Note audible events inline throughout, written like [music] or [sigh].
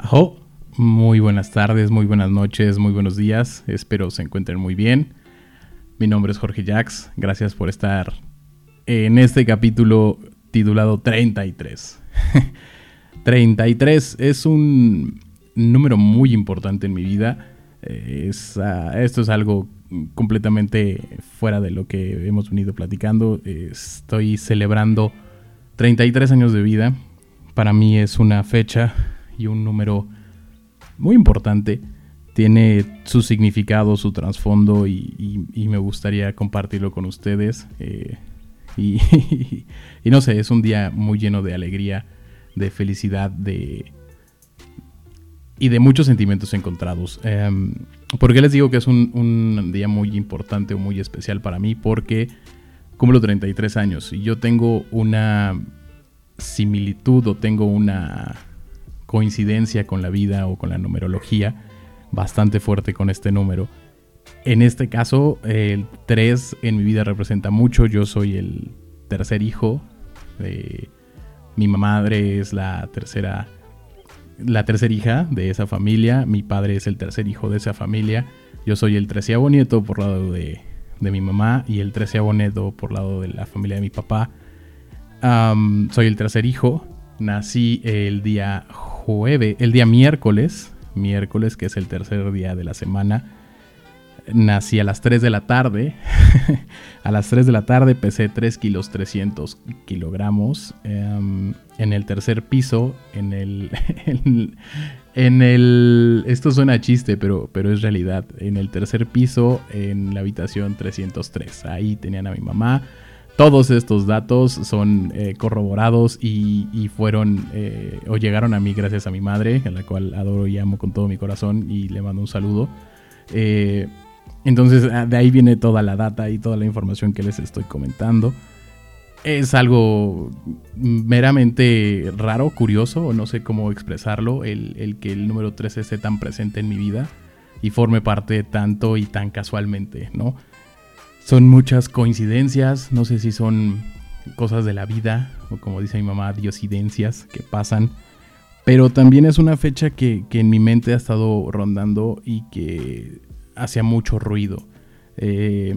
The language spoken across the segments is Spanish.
Ajo, muy buenas tardes, muy buenas noches, muy buenos días. Espero se encuentren muy bien. Mi nombre es Jorge Jax. Gracias por estar en este capítulo titulado 33. 33 [laughs] es un número muy importante en mi vida. Ah, esto es algo completamente fuera de lo que hemos venido platicando. estoy celebrando 33 años de vida. Para mí es una fecha y un número muy importante. Tiene su significado, su trasfondo y, me gustaría compartirlo con ustedes. Eh, [laughs] y, no sé, es un día muy lleno de alegría, de felicidad, de... Y de muchos sentimientos encontrados. Em, ¿Por qué les digo que es un, un, día muy importante o muy especial para mí? Porque cumplo 33 años y yo tengo una similitud o tengo una coincidencia con la vida o con la numerología bastante fuerte con este número. En este caso, el 3 en mi vida representa mucho. Yo soy el tercer hijo. mi madre es la tercera, la tercera hija de esa familia. Mi padre es el tercer hijo de esa familia. Yo soy el treceavo nieto por lado de, de mi mamá y el treceavo nieto por lado de la familia de mi papá. soy el tercer hijo. Nací el día jueves, el día miércoles, miércoles que es el tercer día de la semana. Nací a las 3 de la tarde. [laughs] a las 3 de la tarde pesé 3 kilos 300 kilogramos. Em, en el tercer piso, en el, [laughs] en, el... Esto suena chiste, pero, pero es realidad. En el tercer piso, en la habitación 303. Ahí tenían a mi mamá todos estos datos son eh, corroborados y, fueron eh, o llegaron a mí gracias a mi madre, a la cual adoro y amo con todo mi corazón y le mando un saludo. Eh, entonces ah, de ahí viene toda la data y toda la información que les estoy comentando. Es algo meramente raro, curioso, no sé cómo expresarlo, el, el que el número 13 esté tan presente en mi vida y forme parte tanto y tan casualmente, ¿no? Son muchas coincidencias, no sé si son cosas de la vida o como dice mi mamá, diosidencias que pasan. Pero también es una fecha que, en mi mente ha estado rondando y que hacía mucho ruido. Eh,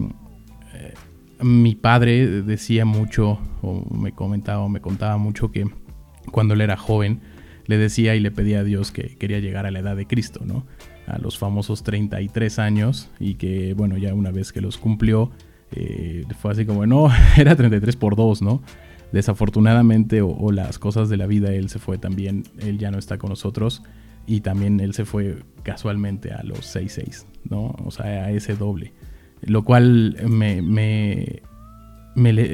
mi padre decía mucho, o me comentaba, o me contaba mucho que cuando él era joven, le decía y le pedía a Dios que quería llegar a la edad de Cristo, ¿no? A los famosos 33 años y que bueno, ya una vez que los cumplió, eh, fue así como, no, [laughs] era 33 por 2, ¿no? Desafortunadamente o, las cosas de la vida, él se fue también, él ya no está con nosotros y también él se fue casualmente a los 6-6, ¿no? O sea, a ese doble. Lo cual me, me,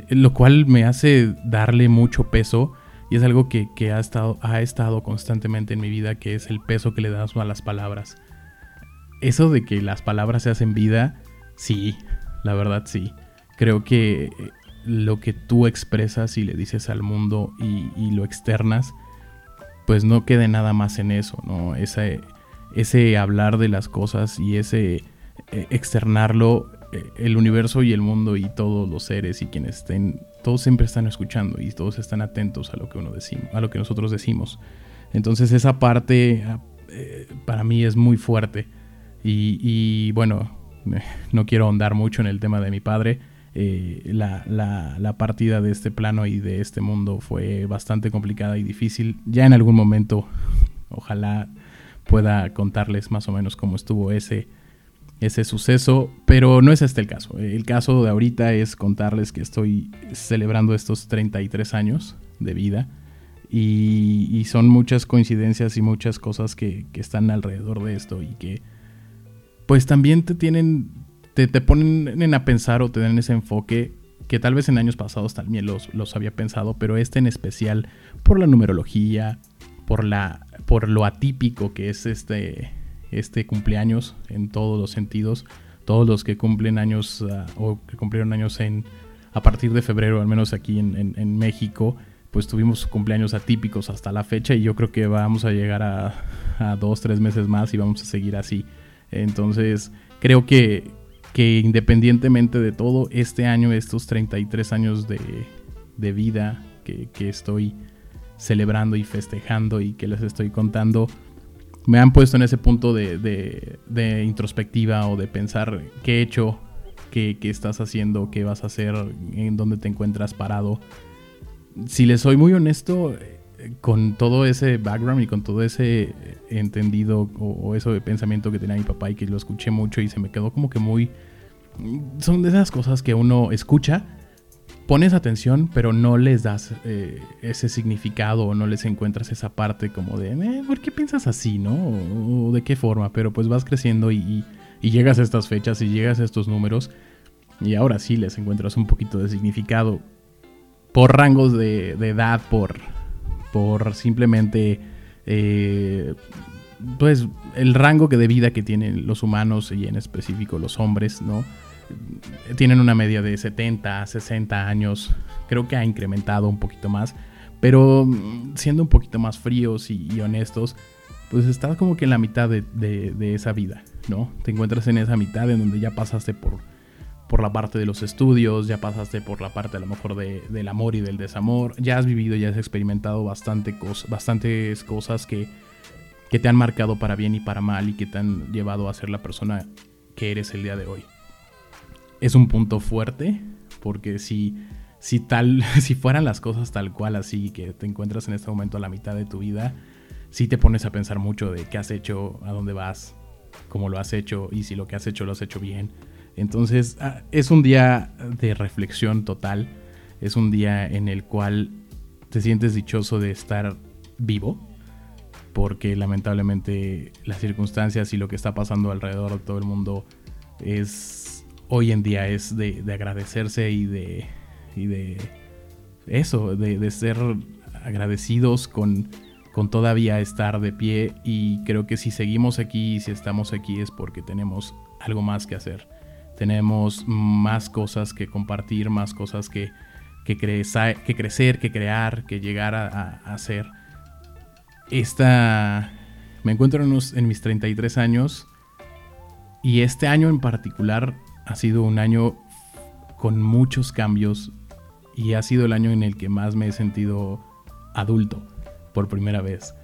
lo cual me hace darle mucho peso y es algo que, que, ha, estado, ha estado constantemente en mi vida, que es el peso que le das a las palabras eso de que las palabras se hacen vida, sí, la verdad sí. Creo que eh, lo que tú expresas y le dices al mundo y, lo externas, pues no quede nada más en eso, ¿no? Ese, ese hablar de las cosas y ese eh, externarlo, eh, el universo y el mundo y todos los seres y quienes estén, todos siempre están escuchando y todos están atentos a lo que uno decimos, a lo que nosotros decimos. Entonces esa parte para mí es muy fuerte y, bueno, [laughs] no quiero ahondar mucho en el tema de mi padre. Eh, la, partida de este plano y de este mundo fue bastante complicada y difícil. Ya en algún momento, ojalá pueda contarles más o menos cómo estuvo ese, ese suceso, pero no es este el caso. El caso de ahorita es contarles que estoy celebrando estos 33 años de vida y, son muchas coincidencias y muchas cosas que, que están alrededor de esto y que pues también te tienen, te, ponen a pensar o te dan ese enfoque que tal vez en años pasados también los, los había pensado, pero este en especial por la numerología, por, la, por lo atípico que es este, este cumpleaños en todos los sentidos. Todos los que cumplen años ah, o que cumplieron años en, a partir de febrero, al menos aquí en, en, México, pues tuvimos cumpleaños atípicos hasta la fecha y yo creo que vamos a llegar a, a dos, tres meses más y vamos a seguir así. Entonces, creo que, independientemente de todo, este año, estos 33 años de, vida que, estoy celebrando y festejando y que les estoy contando, me han puesto en ese punto de, de, introspectiva o de pensar qué he hecho, qué, qué, estás haciendo, qué vas a hacer, en dónde te encuentras parado. Si les soy muy honesto, con todo ese background y con todo ese entendido o, eso de pensamiento que tenía mi papá y que lo escuché mucho y se me quedó como que muy... Son de esas cosas que uno escucha, pones atención, pero no les das eh, ese significado o no les encuentras esa parte como de, eh, ¿por qué piensas así, no? O, de qué forma, pero pues vas creciendo y, y llegas a estas fechas y llegas a estos números y ahora sí les encuentras un poquito de significado por rangos de edad, por por simplemente eh, pues el rango de vida que tienen los humanos y en específico los hombres, ¿no? Tienen una media de 70, 60 años, creo que ha incrementado un poquito más, pero mm, siendo un poquito más fríos y, honestos, pues estás como que en la mitad de, de, esa vida, ¿no? Te encuentras en esa mitad en donde ya pasaste por por la parte de los estudios, ya pasaste por la parte a lo mejor del amor y del desamor, ya has vivido, ya has experimentado bastante bastantes cosas que, que te han marcado para bien y para mal y que te han llevado a ser la persona que eres el día de hoy. Es un punto fuerte porque si, si, tal, [laughs] si fueran las cosas tal cual así, que te encuentras en este momento a la mitad de tu vida, si te pones a pensar mucho de qué has hecho, a dónde vas, cómo lo has hecho y si lo que has hecho lo has hecho bien entonces ah, es un día de reflexión total, es un día en el cual te sientes dichoso de estar vivo, porque lamentablemente las circunstancias y lo que está pasando alrededor de todo el mundo es hoy en día es de, agradecerse y de, eso, de, ser agradecidos con, con todavía estar de pie. Y creo que si seguimos aquí y si estamos aquí es porque tenemos algo más que hacer tenemos más cosas que compartir, más cosas que, que, que crecer, que crear, que llegar a, hacer. Esta, me encuentro en, en mis 33 años y este año en particular ha sido un año con muchos cambios y ha sido el año en el que más me he sentido adulto por primera vez.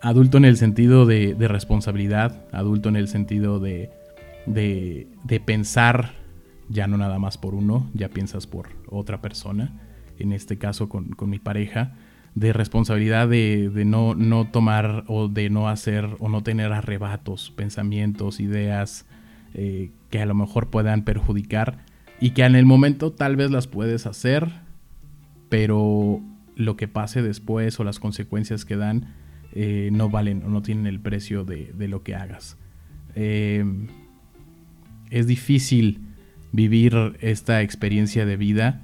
Adulto en el sentido de responsabilidad, adulto en el sentido de, de, pensar ya no nada más por uno, ya piensas por otra persona, en este caso con, mi pareja, de responsabilidad de, no, no, tomar o de no hacer o no tener arrebatos, pensamientos, ideas eh, que a lo mejor puedan perjudicar y que en el momento tal vez las puedes hacer, pero lo que pase después o las consecuencias que dan eh, no valen o no tienen el precio de, de lo que hagas. Eh, es difícil vivir esta experiencia de vida,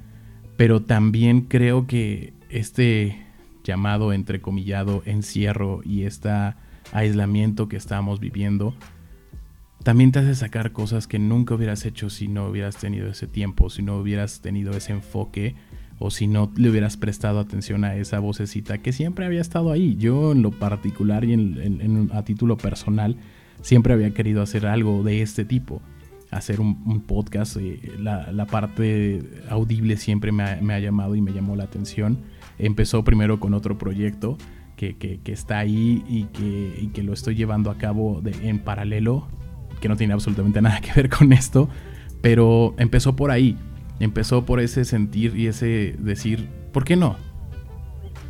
pero también creo que este llamado entrecomillado encierro y este aislamiento que estamos viviendo también te hace sacar cosas que nunca hubieras hecho si no hubieras tenido ese tiempo, si no hubieras tenido ese enfoque o si no le hubieras prestado atención a esa vocecita que siempre había estado ahí. Yo en lo particular y a título personal siempre había querido hacer algo de este tipo hacer un, podcast. Eh, la, parte audible siempre me ha, llamado y me llamó la atención. Empezó primero con otro proyecto que, está ahí y que, que, lo estoy llevando a cabo en paralelo, que no tiene absolutamente [laughs] nada que ver con esto, pero empezó por ahí. Empezó por ese sentir y ese decir, ¿por qué no?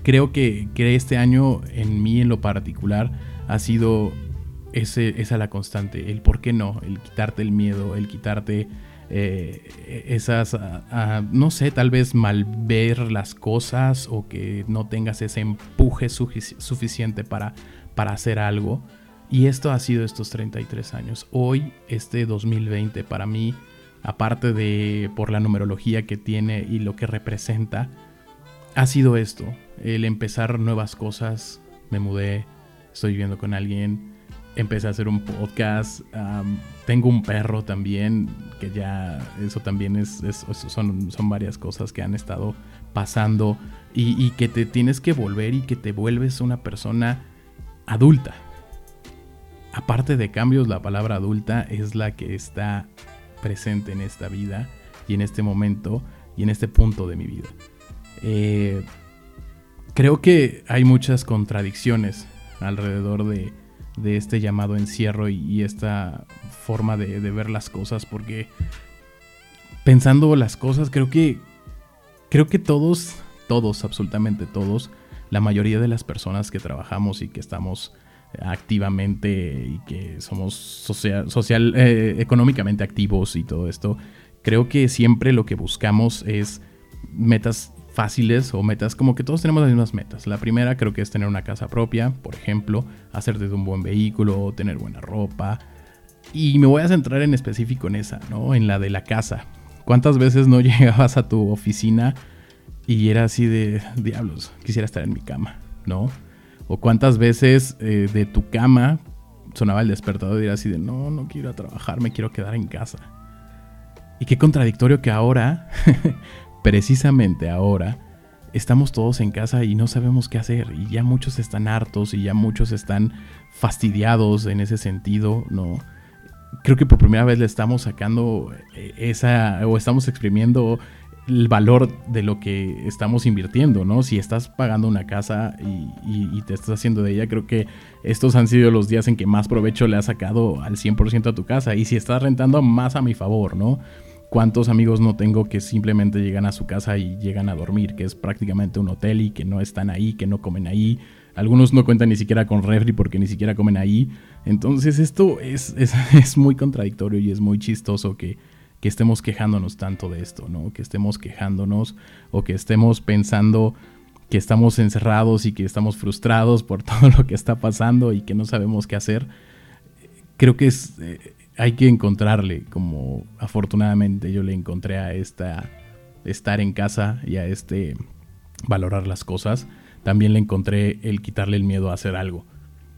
Creo que, que este año en mí en lo particular ha sido ese, esa es la constante, el por qué no, el quitarte el miedo, el quitarte eh, esas, no sé, tal vez mal ver las cosas o que no tengas ese empuje suficiente para, para hacer algo. Y esto ha sido estos 33 años. Hoy, este 2020, para mí, aparte de por la numerología que tiene y lo que representa, ha sido esto, el empezar nuevas cosas. Me mudé, estoy viviendo con alguien, empecé a hacer un podcast. tengo un perro también, que ya eso también es, son, son varias cosas que han estado pasando y, que te tienes que volver y que te vuelves una persona adulta. Aparte de cambios, la palabra adulta es la que está presente en esta vida y en este momento y en este punto de mi vida. Eh, creo que hay muchas contradicciones alrededor de, de este llamado encierro y, esta forma de, ver las cosas, porque pensando las cosas, creo que, creo que todos, todos, absolutamente todos, la mayoría de las personas que trabajamos y que estamos activamente y que somos social, social eh, económicamente activos y todo esto, creo que siempre lo que buscamos es metas fáciles o metas como que todos tenemos las mismas metas. La primera creo que es tener una casa propia, por ejemplo, hacerte de un buen vehículo, tener buena ropa. Y me voy a centrar en específico en esa, ¿no? En la de la casa. ¿Cuántas veces no [laughs] llegabas a tu oficina y era así de diablos, quisiera estar en mi cama, ¿no? O cuántas veces eh, de tu cama sonaba el despertador y era así de, no, no quiero trabajar, me quiero quedar en casa. Y qué contradictorio que ahora, [laughs] precisamente ahora, estamos todos en casa y no sabemos qué hacer. Y ya muchos están hartos y ya muchos están fastidiados en ese sentido, ¿no? Creo que por primera vez le estamos sacando eh, esa, o estamos exprimiendo el valor de lo que estamos invirtiendo, ¿no? Si estás pagando una casa y, te estás haciendo de ella, creo que estos han sido los días en que más provecho le has sacado al 100% a tu casa. Y si estás rentando, más a mi favor, ¿no? ¿Cuántos amigos no tengo que simplemente llegan a su casa y llegan a dormir, que es prácticamente un hotel y que no están ahí, que no comen ahí? Algunos no cuentan ni siquiera con refri porque ni siquiera comen ahí. Entonces esto es, es, [laughs] es muy contradictorio y es muy chistoso que que estemos quejándonos tanto de esto, ¿no? Que estemos quejándonos o que estemos pensando que estamos encerrados y que estamos frustrados por [laughs] todo lo que está pasando y que no sabemos qué hacer. Creo que es, eh, hay que encontrarle, como afortunadamente yo le encontré a esta estar en casa y a este valorar las cosas, también le encontré el quitarle el miedo a hacer algo.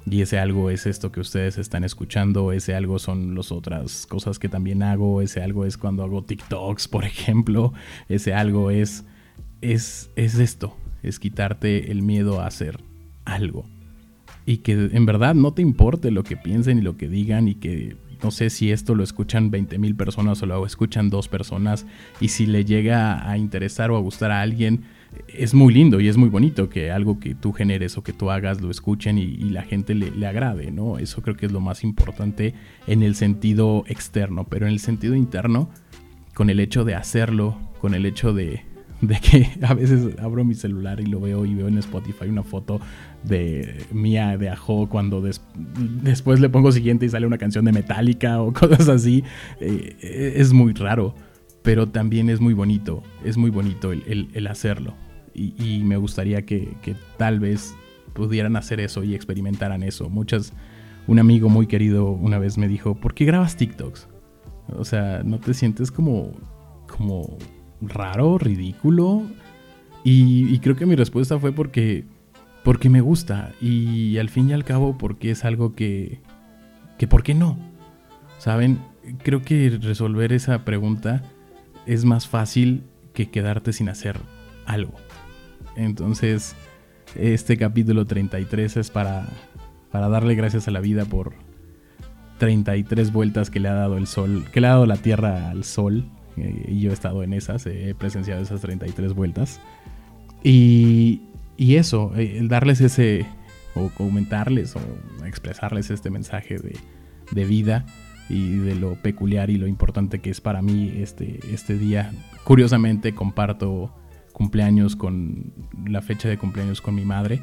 Y ese algo es esto que ustedes están escuchando, ese algo son las otras cosas que también hago, ese algo es cuando hago TikToks, por [laughs] ejemplo, ese algo es, es, es esto, es quitarte el miedo a hacer algo. Y que en verdad no te importe lo que piensen y lo que digan y que no sé si esto lo escuchan 20 mil personas o lo escuchan dos personas y si le llega a interesar o a gustar a alguien, es muy lindo y es muy bonito que algo que tú generes o que tú hagas lo escuchen y, la gente le, agrade, ¿no? Eso creo que es lo más importante en el sentido externo, pero en el sentido interno, con el hecho de hacerlo, con el hecho de, que [laughs] a veces abro mi celular y lo veo y veo en Spotify una foto de mía de Ajo cuando después le pongo siguiente y sale una canción de Metallica o [laughs] cosas así, eh, es muy raro pero también es muy bonito, es muy bonito el, hacerlo. Y, me gustaría que, tal vez pudieran hacer eso y experimentaran eso. Muchas, un amigo muy querido una vez me dijo, ¿por qué grabas TikToks? O sea, ¿no te sientes como, como raro, ridículo? Y, creo que mi respuesta fue porque, porque me gusta y al fin y al cabo porque es algo que, que ¿por qué no? ¿Saben? Creo que resolver esa pregunta es más fácil que quedarte sin hacer algo. Entonces, este capítulo 33 es para, para darle gracias a la vida por 33 vueltas que le ha dado el sol, que le ha dado la Tierra al sol. Y yo he estado en esas, he presenciado esas 33 vueltas. Y, y eso, eh, el darles ese, o comentarles, o expresarles este mensaje de, de vida y de lo peculiar y lo importante que es para mí este, este día. Curiosamente comparto cumpleaños con la fecha de cumpleaños con mi madre.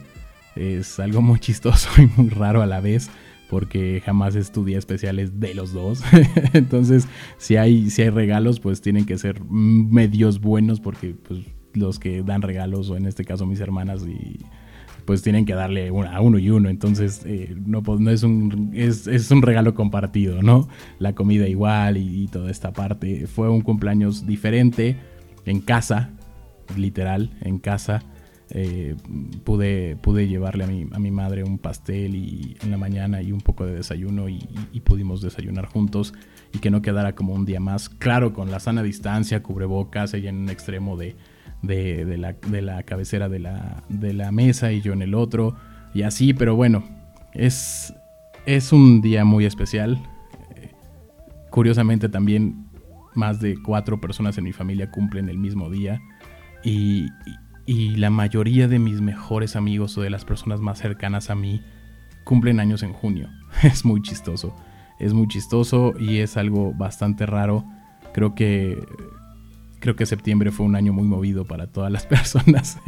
Es algo muy chistoso [laughs] y muy raro a la vez porque jamás estudié especiales de los dos. [laughs] Entonces, si hay, si hay regalos, pues tienen que ser medios buenos porque pues, los que dan regalos, o en este caso mis hermanas y pues tienen que darle a uno y uno. Entonces, eh, no, pues, no es, un, es, un regalo compartido, ¿no? La comida igual y, toda esta parte. Fue un cumpleaños diferente, en casa, literal, en casa. Eh, pude, pude llevarle a mi, a mi madre un pastel y, en la mañana y un poco de desayuno y, pudimos desayunar juntos y que no quedara como un día más. Claro, con la sana distancia, cubrebocas, ella en un extremo de, de, la, de la, cabecera de la, de la, mesa y yo en el otro. Y así, pero bueno, es, es un día muy especial. Curiosamente también más de cuatro personas en mi familia cumplen el mismo día. Y, y, la mayoría de mis mejores amigos o de las personas más cercanas a mí cumplen años en junio. [laughs] Es muy chistoso. Es muy chistoso y es algo bastante raro. Creo que creo que septiembre fue un año muy movido para todas las [laughs] personas.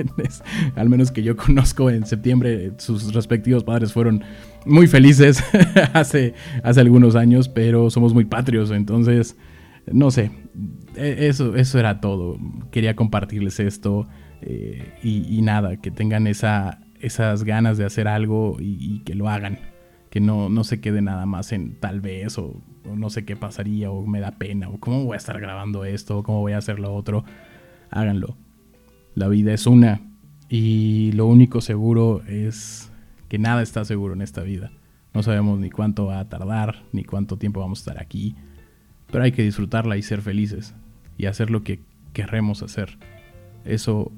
Al menos que yo conozco en septiembre, sus respectivos padres fueron muy felices [laughs] hace, hace algunos años, pero somos muy patrios, entonces, no sé, e, eso, eso era todo. Quería compartirles esto eh, y, nada, que tengan esa, esas ganas de hacer algo y, que lo hagan. Que no, se quede nada más en tal vez o o no sé qué pasaría, o me da pena, o cómo voy a estar grabando esto, o cómo voy a hacer lo otro. Háganlo. La vida es una y lo único seguro es que nada está seguro en esta vida. No sabemos ni cuánto va a tardar, ni cuánto tiempo vamos a estar aquí, pero hay que disfrutarla y ser felices y hacer lo que querremos hacer. Eso,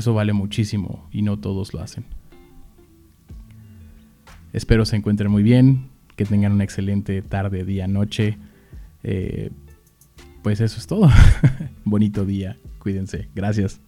eso vale muchísimo y no todos lo hacen. Espero se encuentren muy bien, que tengan una excelente tarde, día, noche. Eh, pues eso es todo. [laughs] Bonito día. Cuídense. Gracias.